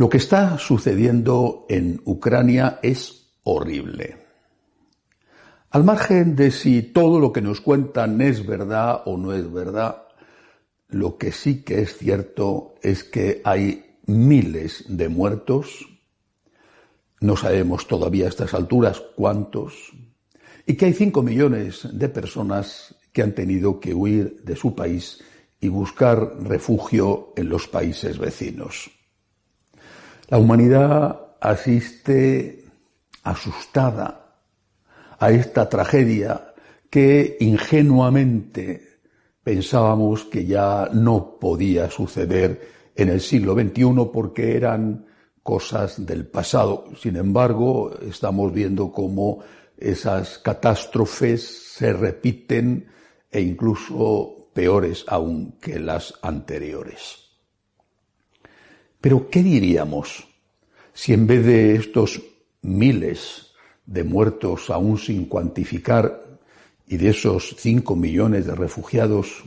Lo que está sucediendo en Ucrania es horrible. Al margen de si todo lo que nos cuentan es verdad o no es verdad, lo que sí que es cierto es que hay miles de muertos, no sabemos todavía a estas alturas cuántos, y que hay cinco millones de personas que han tenido que huir de su país y buscar refugio en los países vecinos. La humanidad asiste asustada a esta tragedia que ingenuamente pensábamos que ya no podía suceder en el siglo XXI porque eran cosas del pasado. Sin embargo, estamos viendo cómo esas catástrofes se repiten e incluso peores aún que las anteriores. Pero, ¿qué diríamos si en vez de estos miles de muertos aún sin cuantificar y de esos cinco millones de refugiados,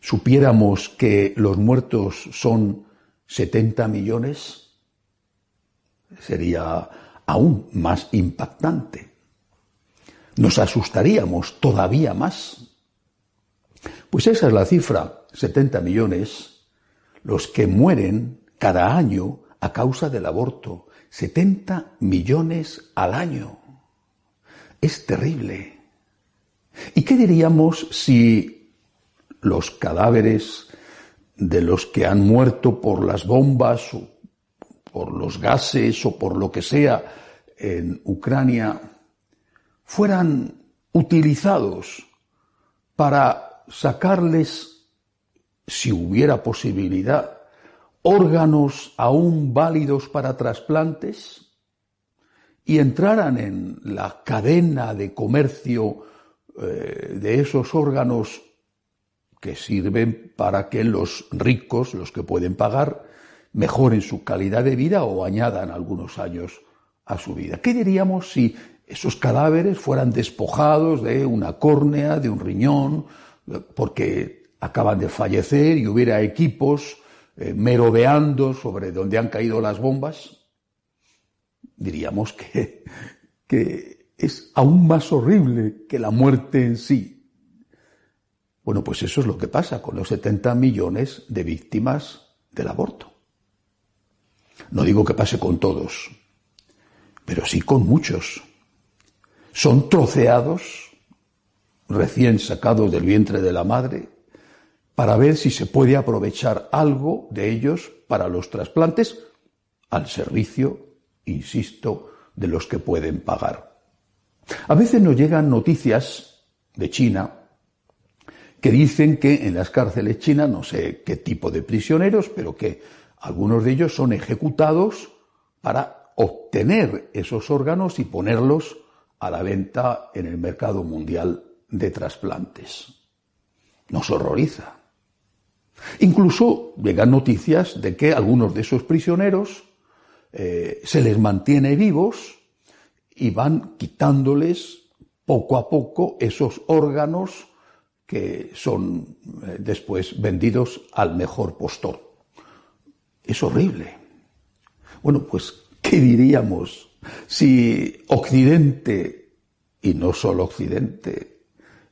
supiéramos que los muertos son 70 millones? Sería aún más impactante. Nos asustaríamos todavía más. Pues esa es la cifra, 70 millones, los que mueren cada año a causa del aborto. 70 millones al año. Es terrible. ¿Y qué diríamos si los cadáveres de los que han muerto por las bombas o por los gases o por lo que sea en Ucrania fueran utilizados para sacarles, si hubiera posibilidad, órganos aún válidos para trasplantes y entraran en la cadena de comercio eh, de esos órganos que sirven para que los ricos, los que pueden pagar, mejoren su calidad de vida o añadan algunos años a su vida. ¿Qué diríamos si esos cadáveres fueran despojados de una córnea, de un riñón, porque acaban de fallecer y hubiera equipos eh, merodeando sobre donde han caído las bombas, diríamos que, que es aún más horrible que la muerte en sí. Bueno, pues eso es lo que pasa con los 70 millones de víctimas del aborto. No digo que pase con todos, pero sí con muchos. Son troceados, recién sacados del vientre de la madre, para ver si se puede aprovechar algo de ellos para los trasplantes al servicio, insisto, de los que pueden pagar. A veces nos llegan noticias de China que dicen que en las cárceles chinas, no sé qué tipo de prisioneros, pero que algunos de ellos son ejecutados para obtener esos órganos y ponerlos a la venta en el mercado mundial de trasplantes. Nos horroriza. Incluso llegan noticias de que algunos de esos prisioneros eh, se les mantiene vivos y van quitándoles poco a poco esos órganos que son eh, después vendidos al mejor postor. Es horrible. Bueno, pues, ¿qué diríamos si Occidente, y no solo Occidente,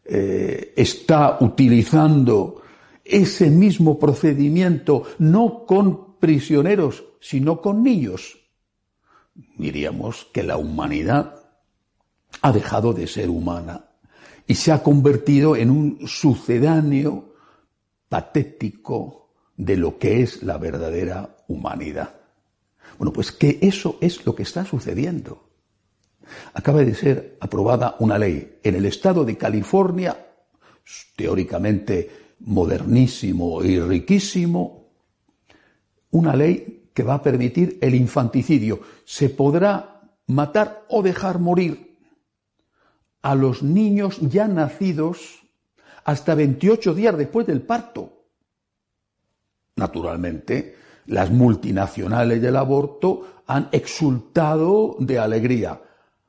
eh, está utilizando ese mismo procedimiento, no con prisioneros, sino con niños, diríamos que la humanidad ha dejado de ser humana y se ha convertido en un sucedáneo patético de lo que es la verdadera humanidad. Bueno, pues que eso es lo que está sucediendo. Acaba de ser aprobada una ley en el estado de California, teóricamente modernísimo y riquísimo, una ley que va a permitir el infanticidio. Se podrá matar o dejar morir a los niños ya nacidos hasta 28 días después del parto. Naturalmente, las multinacionales del aborto han exultado de alegría.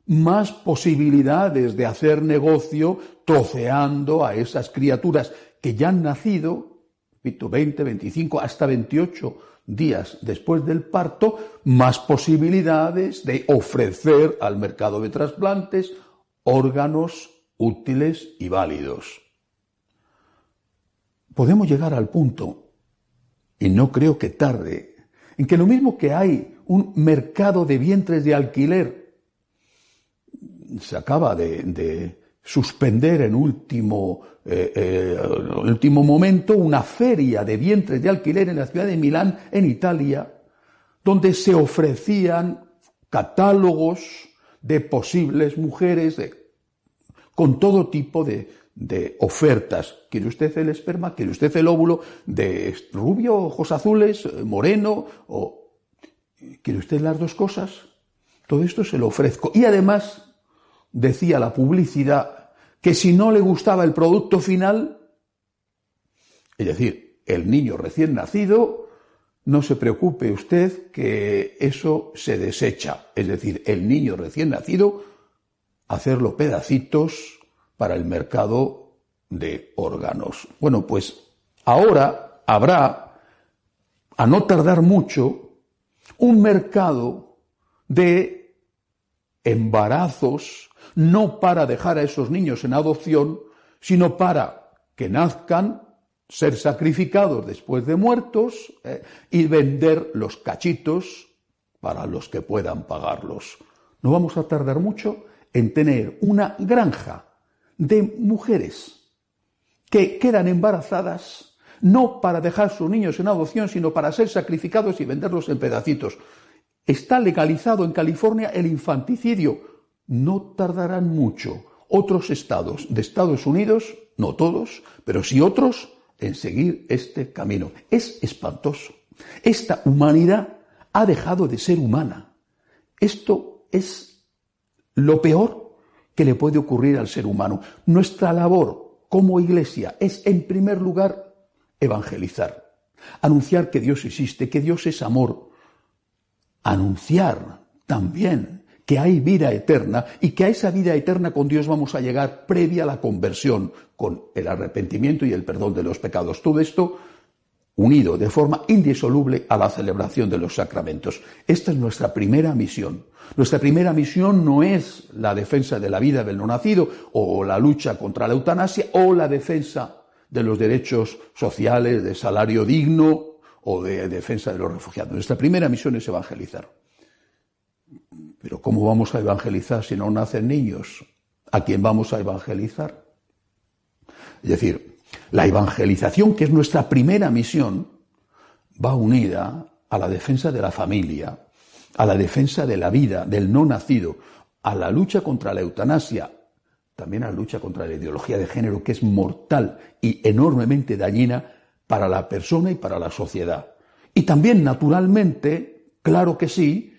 Más posibilidades de hacer negocio troceando a esas criaturas que ya han nacido, 20, 25, hasta 28 días después del parto, más posibilidades de ofrecer al mercado de trasplantes órganos útiles y válidos. Podemos llegar al punto, y no creo que tarde, en que lo mismo que hay un mercado de vientres de alquiler, se acaba de, suspender en último, eh, eh, último momento una feria de vientres de alquiler en la ciudad de Milán, en Italia, donde se ofrecían catálogos de posibles mujeres con todo tipo de, de ofertas. ¿Quiere usted el esperma? ¿Quiere usted el óvulo de rubio, ojos azules, moreno? ¿O quiere usted las dos cosas? Todo esto se lo ofrezco. Y además, decía la publicidad, que si no le gustaba el producto final, es decir, el niño recién nacido, no se preocupe usted que eso se desecha. Es decir, el niño recién nacido, hacerlo pedacitos, para el mercado de órganos. Bueno, pues ahora habrá, a no tardar mucho, un mercado de embarazos, no para dejar a esos niños en adopción, sino para que nazcan, ser sacrificados después de muertos eh, y vender los cachitos para los que puedan pagarlos. No vamos a tardar mucho en tener una granja de mujeres que quedan embarazadas no para dejar sus niños en adopción, sino para ser sacrificados y venderlos en pedacitos. Está legalizado en California el infanticidio. No tardarán mucho otros estados de Estados Unidos, no todos, pero sí otros, en seguir este camino. Es espantoso. Esta humanidad ha dejado de ser humana. Esto es lo peor que le puede ocurrir al ser humano. Nuestra labor como iglesia es, en primer lugar, evangelizar, anunciar que Dios existe, que Dios es amor, anunciar también que hay vida eterna y que a esa vida eterna con Dios vamos a llegar previa a la conversión, con el arrepentimiento y el perdón de los pecados. Todo esto unido de forma indisoluble a la celebración de los sacramentos. Esta es nuestra primera misión. Nuestra primera misión no es la defensa de la vida del no nacido o la lucha contra la eutanasia o la defensa de los derechos sociales, de salario digno o de defensa de los refugiados. Nuestra primera misión es evangelizar. Pero ¿cómo vamos a evangelizar si no nacen niños? ¿A quién vamos a evangelizar? Es decir, la evangelización, que es nuestra primera misión, va unida a la defensa de la familia, a la defensa de la vida, del no nacido, a la lucha contra la eutanasia, también a la lucha contra la ideología de género, que es mortal y enormemente dañina para la persona y para la sociedad. Y también, naturalmente, claro que sí,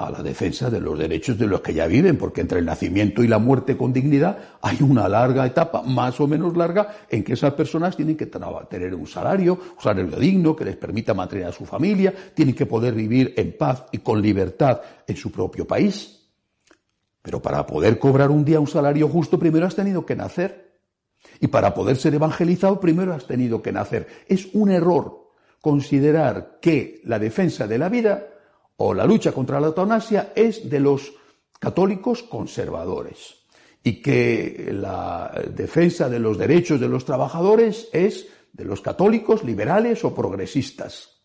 a la defensa de los derechos de los que ya viven, porque entre el nacimiento y la muerte con dignidad hay una larga etapa, más o menos larga, en que esas personas tienen que tener un salario, un salario digno que les permita mantener a su familia, tienen que poder vivir en paz y con libertad en su propio país. Pero para poder cobrar un día un salario justo, primero has tenido que nacer. Y para poder ser evangelizado, primero has tenido que nacer. Es un error considerar que la defensa de la vida o la lucha contra la eutanasia es de los católicos conservadores y que la defensa de los derechos de los trabajadores es de los católicos liberales o progresistas.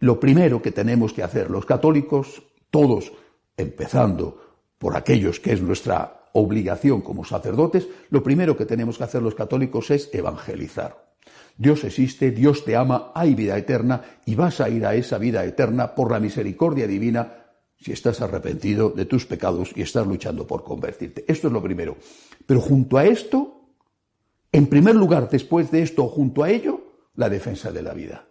Lo primero que tenemos que hacer los católicos, todos, empezando por aquellos que es nuestra obligación como sacerdotes, lo primero que tenemos que hacer los católicos es evangelizar. Dios existe, Dios te ama, hay vida eterna y vas a ir a esa vida eterna por la misericordia divina si estás arrepentido de tus pecados y estás luchando por convertirte. Esto es lo primero. Pero junto a esto, En primer lugar, después de esto, junto a ello, la defensa de la vida.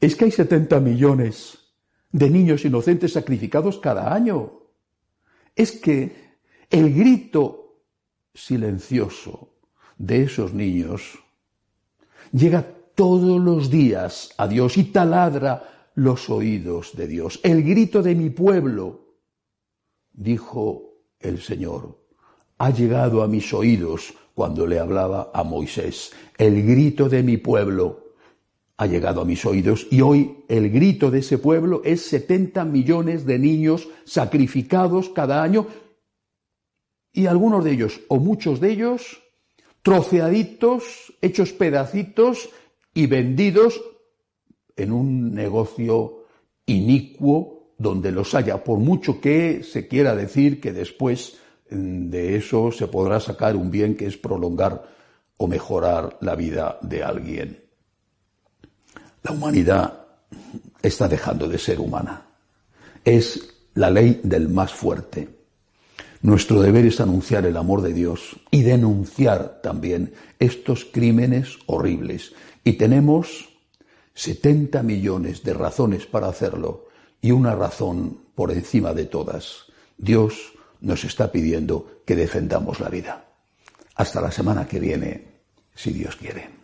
Es que hay 70 millones de niños inocentes sacrificados cada año. Es que el grito silencioso de esos niños llega todos los días a Dios y taladra los oídos de Dios. El grito de mi pueblo, dijo el Señor, ha llegado a mis oídos cuando le hablaba a Moisés. El grito de mi pueblo ha llegado a mis oídos. Y hoy el grito de ese pueblo es 70 millones de niños sacrificados cada año. Y algunos de ellos, o muchos de ellos, troceaditos, hechos pedacitos y vendidos en un negocio inicuo donde los haya, por mucho que se quiera decir que después mm, de eso se podrá sacar un bien que es prolongar o mejorar la vida de alguien. La humanidad está dejando de ser humana. Es la ley del más fuerte. Nuestro deber es anunciar el amor de Dios y denunciar también estos crímenes horribles. Y tenemos 70 millones de razones para hacerlo y una razón por encima de todas. Dios nos está pidiendo que defendamos la vida. Hasta la semana que viene, si Dios quiere.